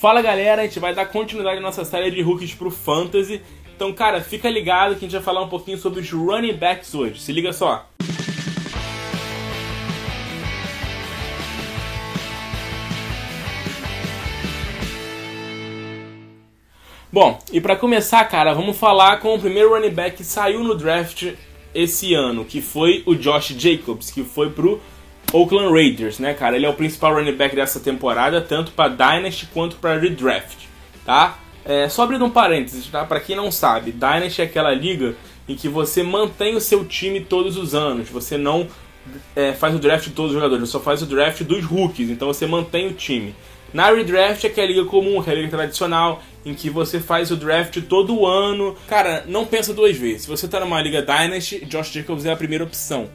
Fala galera, a gente vai dar continuidade à nossa série de rookies pro Fantasy. Então, cara, fica ligado que a gente vai falar um pouquinho sobre os running backs hoje. Se liga só. Bom, e para começar, cara, vamos falar com o primeiro running back que saiu no draft esse ano, que foi o Josh Jacobs, que foi pro Oakland Raiders, né, cara? Ele é o principal running back dessa temporada, tanto para Dynasty quanto para Redraft, tá? É, só abrindo um parênteses, tá? Para quem não sabe, Dynasty é aquela liga em que você mantém o seu time todos os anos, você não é, faz o draft de todos os jogadores, você só faz o draft dos rookies, então você mantém o time. Na redraft é que é a liga comum, que é a liga tradicional, em que você faz o draft todo ano. Cara, não pensa duas vezes. Se você tá numa liga Dynasty, Josh Jacobs é a primeira opção.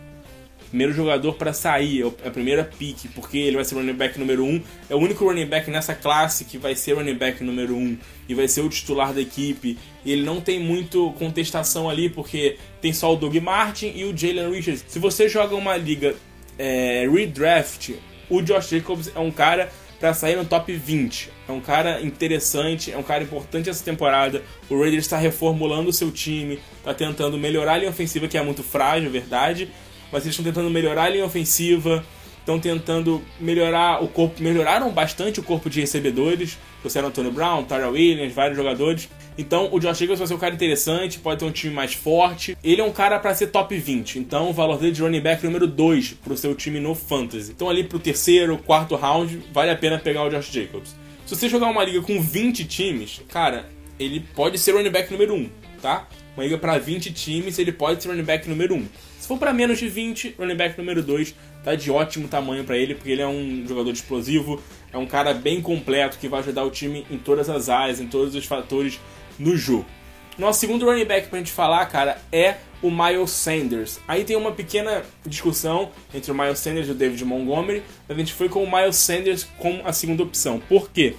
Primeiro jogador para sair, é a primeira pick, porque ele vai ser running back número 1. Um, é o único running back nessa classe que vai ser running back número 1 um, e vai ser o titular da equipe. E ele não tem muito contestação ali, porque tem só o Doug Martin e o Jalen Richards. Se você joga uma liga é, redraft, o Josh Jacobs é um cara para sair no top 20. É um cara interessante, é um cara importante essa temporada. O Raiders está reformulando o seu time, está tentando melhorar a linha ofensiva, que é muito frágil, é verdade, mas eles estão tentando melhorar a linha ofensiva, estão tentando melhorar o corpo, melhoraram bastante o corpo de recebedores, trouxeram Antônio Brown, Tyra Williams, vários jogadores. Então o Josh Jacobs vai ser um cara interessante, pode ter um time mais forte. Ele é um cara para ser top 20, então o valor dele de running back número 2 pro seu time no Fantasy. Então ali pro terceiro, quarto round, vale a pena pegar o Josh Jacobs. Se você jogar uma liga com 20 times, cara, ele pode ser running back número 1, tá? Uma liga para 20 times, ele pode ser running back número 1. Se for para menos de 20, running back número 2 tá de ótimo tamanho para ele, porque ele é um jogador explosivo, é um cara bem completo que vai ajudar o time em todas as áreas, em todos os fatores no jogo. Nosso segundo running back pra gente falar, cara, é o Miles Sanders. Aí tem uma pequena discussão entre o Miles Sanders e o David Montgomery, mas a gente foi com o Miles Sanders como a segunda opção. Por quê?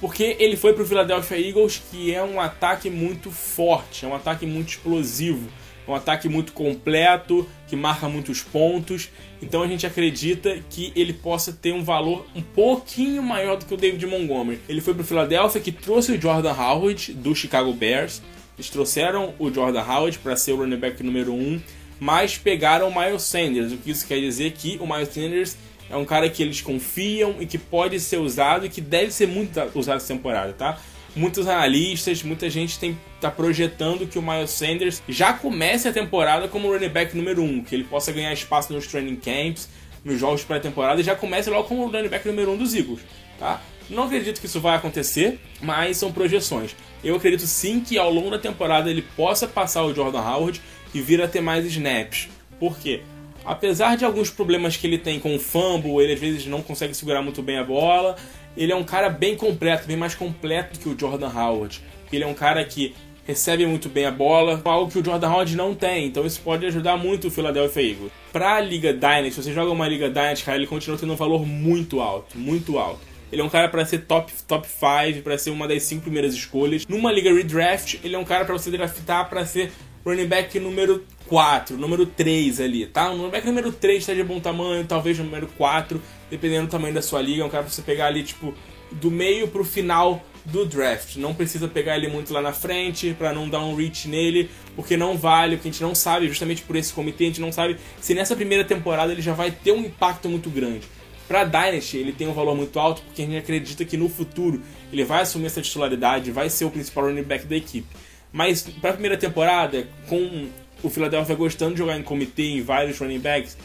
Porque ele foi pro Philadelphia Eagles, que é um ataque muito forte, é um ataque muito explosivo um ataque muito completo, que marca muitos pontos. Então a gente acredita que ele possa ter um valor um pouquinho maior do que o David Montgomery. Ele foi para o Philadelphia que trouxe o Jordan Howard do Chicago Bears. Eles trouxeram o Jordan Howard para ser o running back número 1, um, mas pegaram o Miles Sanders. O que isso quer dizer que o Miles Sanders é um cara que eles confiam e que pode ser usado e que deve ser muito usado essa temporada, tá? Muitos analistas, muita gente tem tá projetando que o Miles Sanders já comece a temporada como running back número 1, um, que ele possa ganhar espaço nos training camps, nos jogos pré-temporada e já comece logo como running back número 1 um dos Eagles, tá? Não acredito que isso vai acontecer, mas são projeções. Eu acredito sim que ao longo da temporada ele possa passar o Jordan Howard e vir a ter mais snaps. Por quê? Apesar de alguns problemas que ele tem com o fumble, ele às vezes não consegue segurar muito bem a bola, ele é um cara bem completo, bem mais completo que o Jordan Howard. Ele é um cara que recebe muito bem a bola, algo que o Jordan Howard não tem, então isso pode ajudar muito o Philadelphia Eagles. Para a Liga Dynasty, se você joga uma Liga Dynasty, cara, ele continua tendo um valor muito alto, muito alto. Ele é um cara para ser top top 5, para ser uma das cinco primeiras escolhas. Numa liga redraft, ele é um cara para você draftar para ser running back número 4, número 3 ali, tá? O running back número 3 está de bom tamanho, talvez número 4, dependendo do tamanho da sua liga. É um cara pra você pegar ali, tipo, do meio pro final do draft. Não precisa pegar ele muito lá na frente para não dar um reach nele, porque não vale, porque a gente não sabe, justamente por esse comitê, a gente não sabe se nessa primeira temporada ele já vai ter um impacto muito grande. Para Dynasty, ele tem um valor muito alto porque a gente acredita que no futuro ele vai assumir essa titularidade, vai ser o principal running back da equipe. Mas para primeira temporada, com o Philadelphia gostando de jogar em comitê em vários running backs,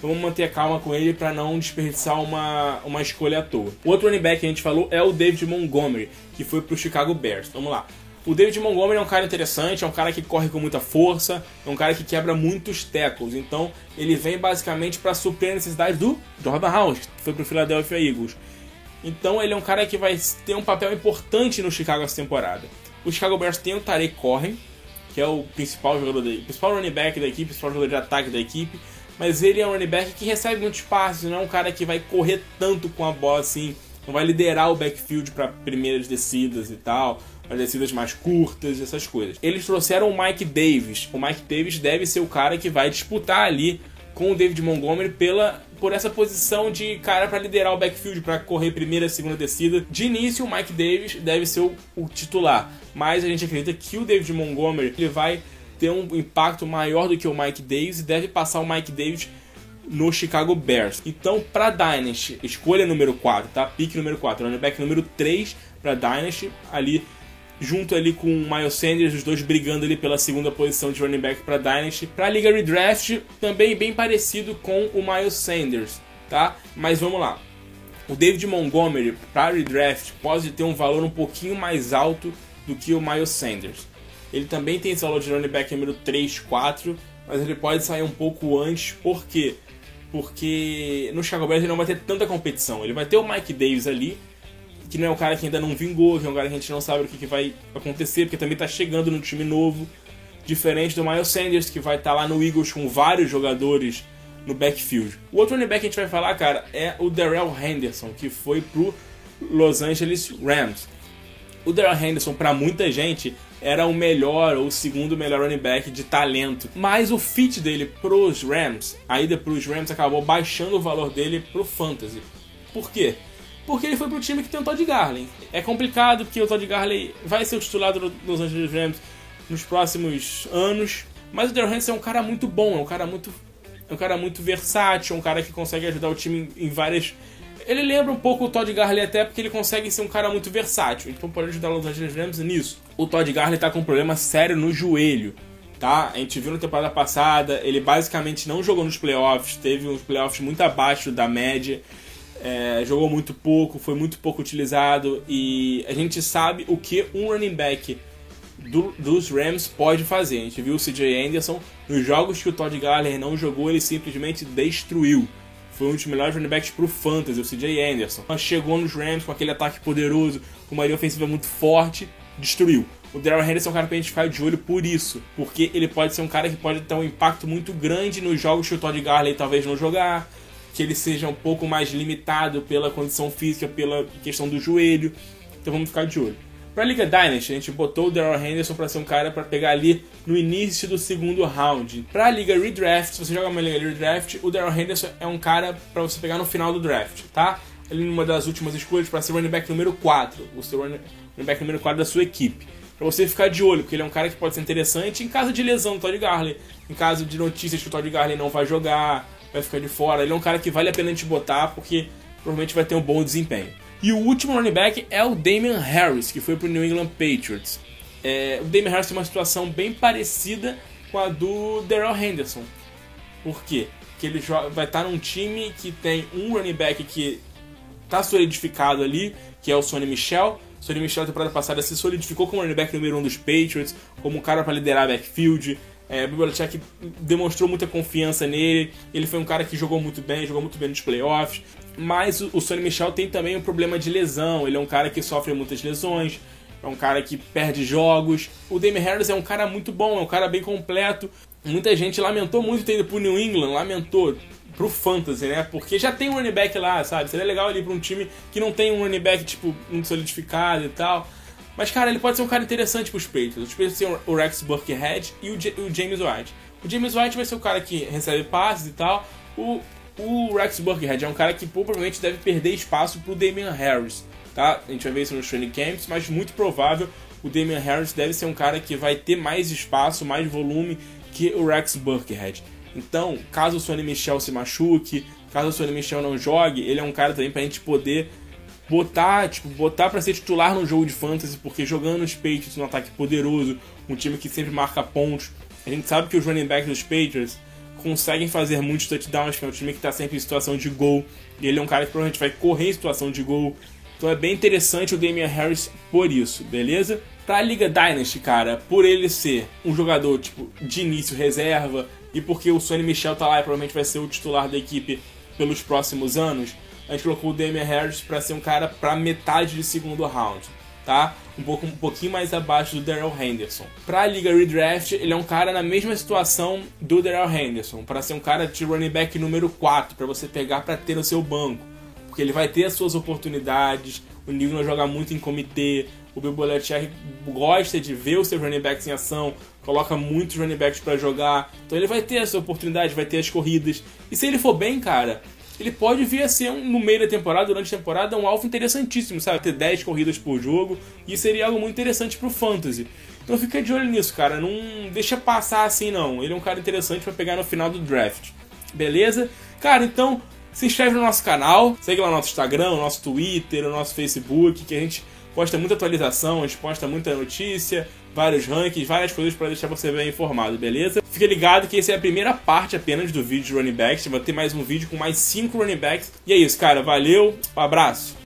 vamos manter a calma com ele para não desperdiçar uma, uma escolha à toa. O outro running back que a gente falou é o David Montgomery, que foi pro Chicago Bears. Vamos lá. O David Montgomery é um cara interessante, é um cara que corre com muita força, é um cara que quebra muitos tackles. Então ele vem basicamente para suprir a necessidade do Jordan House, que foi pro Philadelphia Eagles. Então ele é um cara que vai ter um papel importante no Chicago essa temporada. O Chicago Bears tem o Tarek Corren, que é o principal jogador da principal running back da equipe, principal jogador de ataque da equipe mas ele é um running back que recebe muitos passes, não é um cara que vai correr tanto com a bola assim, não vai liderar o backfield para primeiras descidas e tal, as descidas mais curtas, essas coisas. Eles trouxeram o Mike Davis. O Mike Davis deve ser o cara que vai disputar ali com o David Montgomery pela por essa posição de cara para liderar o backfield, para correr primeira, segunda descida. De início, o Mike Davis deve ser o, o titular, mas a gente acredita que o David Montgomery ele vai ter um impacto maior do que o Mike Davis e deve passar o Mike Davis no Chicago Bears. Então, para Dynasty, escolha número 4, tá? Pique número 4, running back número 3 para Dynasty, ali junto ali com o Miles Sanders, os dois brigando ali pela segunda posição de running back para Dynasty. Para a Liga Redraft, também bem parecido com o Miles Sanders, tá? Mas vamos lá. O David Montgomery para Redraft pode ter um valor um pouquinho mais alto do que o Miles Sanders. Ele também tem esse valor de running back número 3, 4, mas ele pode sair um pouco antes, por quê? Porque no Chicago Bears ele não vai ter tanta competição. Ele vai ter o Mike Davis ali, que não é um cara que ainda não vingou, que é um cara que a gente não sabe o que, que vai acontecer, porque também está chegando no time novo. Diferente do Miles Sanders, que vai estar tá lá no Eagles com vários jogadores no backfield. O outro running back que a gente vai falar, cara, é o Darrell Henderson, que foi pro Los Angeles Rams. O Darrell Henderson, para muita gente, era o melhor ou o segundo melhor running back de talento. Mas o fit dele pros Rams, a ida pros Rams acabou baixando o valor dele pro fantasy. Por quê? Porque ele foi pro time que tem o Todd Garley. É complicado porque o Todd Garley vai ser o titular do Los Angeles Rams nos próximos anos. Mas o Henderson é um cara muito bom, é um cara muito, é um cara muito versátil, é um cara que consegue ajudar o time em várias ele lembra um pouco o Todd Garley até porque ele consegue ser um cara muito versátil. Então pode ajudar os Angeles Rams nisso. O Todd Garley tá com um problema sério no joelho, tá? A gente viu na temporada passada, ele basicamente não jogou nos playoffs, teve uns playoffs muito abaixo da média. É, jogou muito pouco, foi muito pouco utilizado e a gente sabe o que um running back do, dos Rams pode fazer. A gente viu o CJ Anderson nos jogos que o Todd Garley não jogou, ele simplesmente destruiu foi um dos melhores running backs pro Fantasy, o CJ Anderson. Chegou nos Rams com aquele ataque poderoso, com uma linha ofensiva muito forte, destruiu. O Daryl Henderson é um cara pra gente ficar de olho por isso, porque ele pode ser um cara que pode ter um impacto muito grande nos jogos que o Todd Garley talvez não jogar, que ele seja um pouco mais limitado pela condição física, pela questão do joelho. Então vamos ficar de olho. Pra Liga Dynasty, a gente botou o Daryl Henderson para ser um cara para pegar ali no início do segundo round. Pra Liga Redraft, se você joga uma Liga Redraft, o Daryl Henderson é um cara para você pegar no final do draft, tá? Ele numa das últimas escolhas para ser running back número 4, o seu running back número 4 da sua equipe. Pra você ficar de olho, porque ele é um cara que pode ser interessante em caso de lesão do Todd Garley, em caso de notícias que o Todd Garley não vai jogar, vai ficar de fora. Ele é um cara que vale a pena a gente botar, porque provavelmente vai ter um bom desempenho. E o último running back é o Damian Harris, que foi para o New England Patriots. É, o Damian Harris tem uma situação bem parecida com a do Darrell Henderson. Por quê? Porque ele vai estar num time que tem um running back que está solidificado ali, que é o Sonny Michel. Sonny Michel, na temporada passada, se solidificou como running back número um dos Patriots, como um cara para liderar backfield. É, Belichick demonstrou muita confiança nele. Ele foi um cara que jogou muito bem, jogou muito bem nos playoffs. Mas o, Sonny Michel tem também um problema de lesão. Ele é um cara que sofre muitas lesões. É um cara que perde jogos. O Damian Harris é um cara muito bom, é um cara bem completo. Muita gente lamentou muito ter ido pro New England, lamentou pro Fantasy, né? Porque já tem um running back lá, sabe? Seria legal ali pra um time que não tem um running back, tipo, muito solidificado e tal. Mas, cara, ele pode ser um cara interessante pros Patriots. Os Patriots têm o Rex Burkhead e o, o James White. O James White vai ser o cara que recebe passes e tal. O, o Rex Burkhead é um cara que provavelmente deve perder espaço pro Damian Harris, tá? A gente vai ver isso nos training camps, mas muito provável o Damian Harris deve ser um cara que vai ter mais espaço, mais volume que o Rex Burkhead. Então, caso o Sonny Michel se machuque, caso o Sonny Michel não jogue, ele é um cara também pra gente poder botar, tipo, botar para ser titular no jogo de fantasy, porque jogando nos Patriots um ataque poderoso, um time que sempre marca pontos. A gente sabe que os running backs dos Patriots conseguem fazer muitos touchdowns, que é um time que está sempre em situação de gol, e ele é um cara que provavelmente vai correr em situação de gol. Então é bem interessante o Damian Harris por isso, beleza? Pra Liga Dynasty, cara, por ele ser um jogador tipo de início reserva e porque o Sonny Michel tá lá e provavelmente vai ser o titular da equipe pelos próximos anos, a gente colocou o Damian Harris para ser um cara para metade de segundo round, tá? Um, pouco, um pouquinho mais abaixo do Daryl Henderson. Para a liga redraft, ele é um cara na mesma situação do Daryl Henderson, para ser um cara de running back número 4 para você pegar para ter no seu banco, porque ele vai ter as suas oportunidades. O New não joga muito em comitê. O Bill Belichick gosta de ver os seus running backs em ação, coloca muitos running backs para jogar. Então ele vai ter essa oportunidade, vai ter as corridas. E se ele for bem, cara, ele pode vir a ser, um, no meio da temporada, durante a temporada, um alvo interessantíssimo, sabe? Ter 10 corridas por jogo, e seria algo muito interessante pro Fantasy. Então fica de olho nisso, cara. Não deixa passar assim, não. Ele é um cara interessante para pegar no final do draft. Beleza? Cara, então se inscreve no nosso canal, segue lá no nosso Instagram, no nosso Twitter, no nosso Facebook, que a gente posta muita atualização, a gente posta muita notícia, vários rankings, várias coisas para deixar você bem informado, beleza? Fique ligado que essa é a primeira parte apenas do vídeo de running backs. Vai ter mais um vídeo com mais 5 running backs. E é isso, cara. Valeu, um abraço.